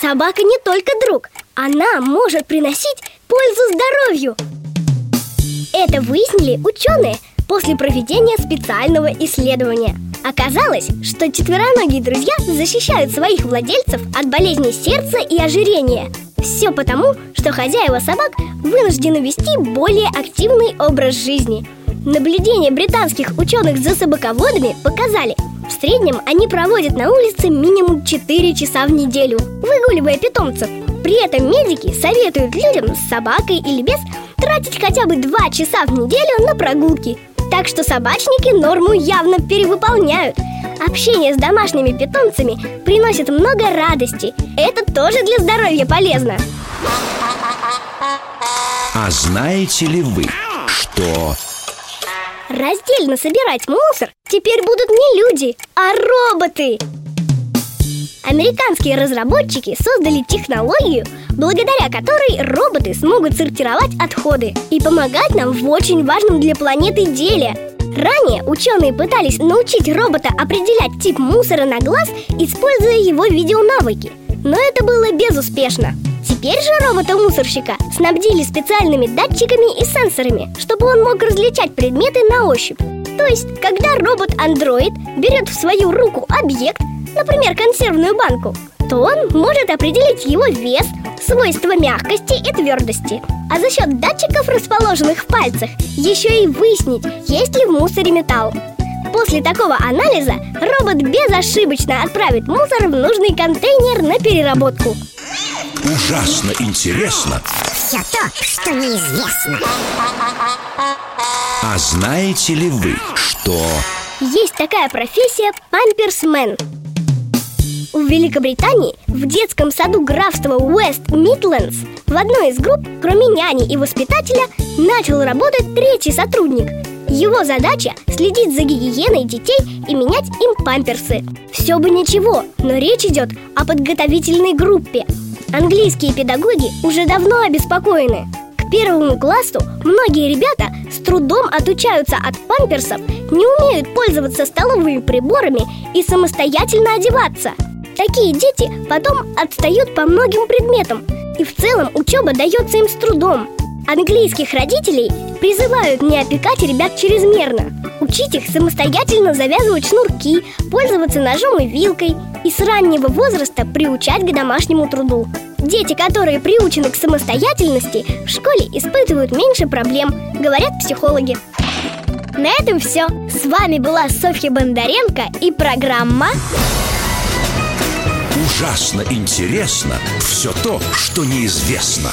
Собака не только друг, она может приносить пользу здоровью. Это выяснили ученые после проведения специального исследования. Оказалось, что четвероногие друзья защищают своих владельцев от болезней сердца и ожирения. Все потому, что хозяева собак вынуждены вести более активный образ жизни. Наблюдения британских ученых за собаководами показали, в среднем они проводят на улице минимум 4 часа в неделю, выгуливая питомцев. При этом медики советуют людям с собакой или без тратить хотя бы 2 часа в неделю на прогулки. Так что собачники норму явно перевыполняют. Общение с домашними питомцами приносит много радости. Это тоже для здоровья полезно. А знаете ли вы, что... Раздельно собирать мусор теперь будут не люди, а роботы. Американские разработчики создали технологию, благодаря которой роботы смогут сортировать отходы и помогать нам в очень важном для планеты деле. Ранее ученые пытались научить робота определять тип мусора на глаз, используя его видеонавыки. Но это было безуспешно Теперь же робота-мусорщика снабдили специальными датчиками и сенсорами, чтобы он мог различать предметы на ощупь. То есть, когда робот-андроид берет в свою руку объект, например, консервную банку, то он может определить его вес, свойства мягкости и твердости. А за счет датчиков, расположенных в пальцах, еще и выяснить, есть ли в мусоре металл. После такого анализа робот безошибочно отправит мусор в нужный контейнер на переработку. Ужасно интересно. Все то, что неизвестно. А знаете ли вы, что... Есть такая профессия памперсмен. В Великобритании в детском саду графства Уэст Мидлендс В одной из групп, кроме няни и воспитателя, начал работать третий сотрудник. Его задача – следить за гигиеной детей и менять им памперсы. Все бы ничего, но речь идет о подготовительной группе Английские педагоги уже давно обеспокоены. К первому классу многие ребята с трудом отучаются от памперсов, не умеют пользоваться столовыми приборами и самостоятельно одеваться. Такие дети потом отстают по многим предметам, и в целом учеба дается им с трудом. Английских родителей призывают не опекать ребят чрезмерно. Учить их самостоятельно завязывать шнурки, пользоваться ножом и вилкой и с раннего возраста приучать к домашнему труду. Дети, которые приучены к самостоятельности, в школе испытывают меньше проблем, говорят психологи. На этом все. С вами была Софья Бондаренко и программа Ужасно интересно все то, что неизвестно.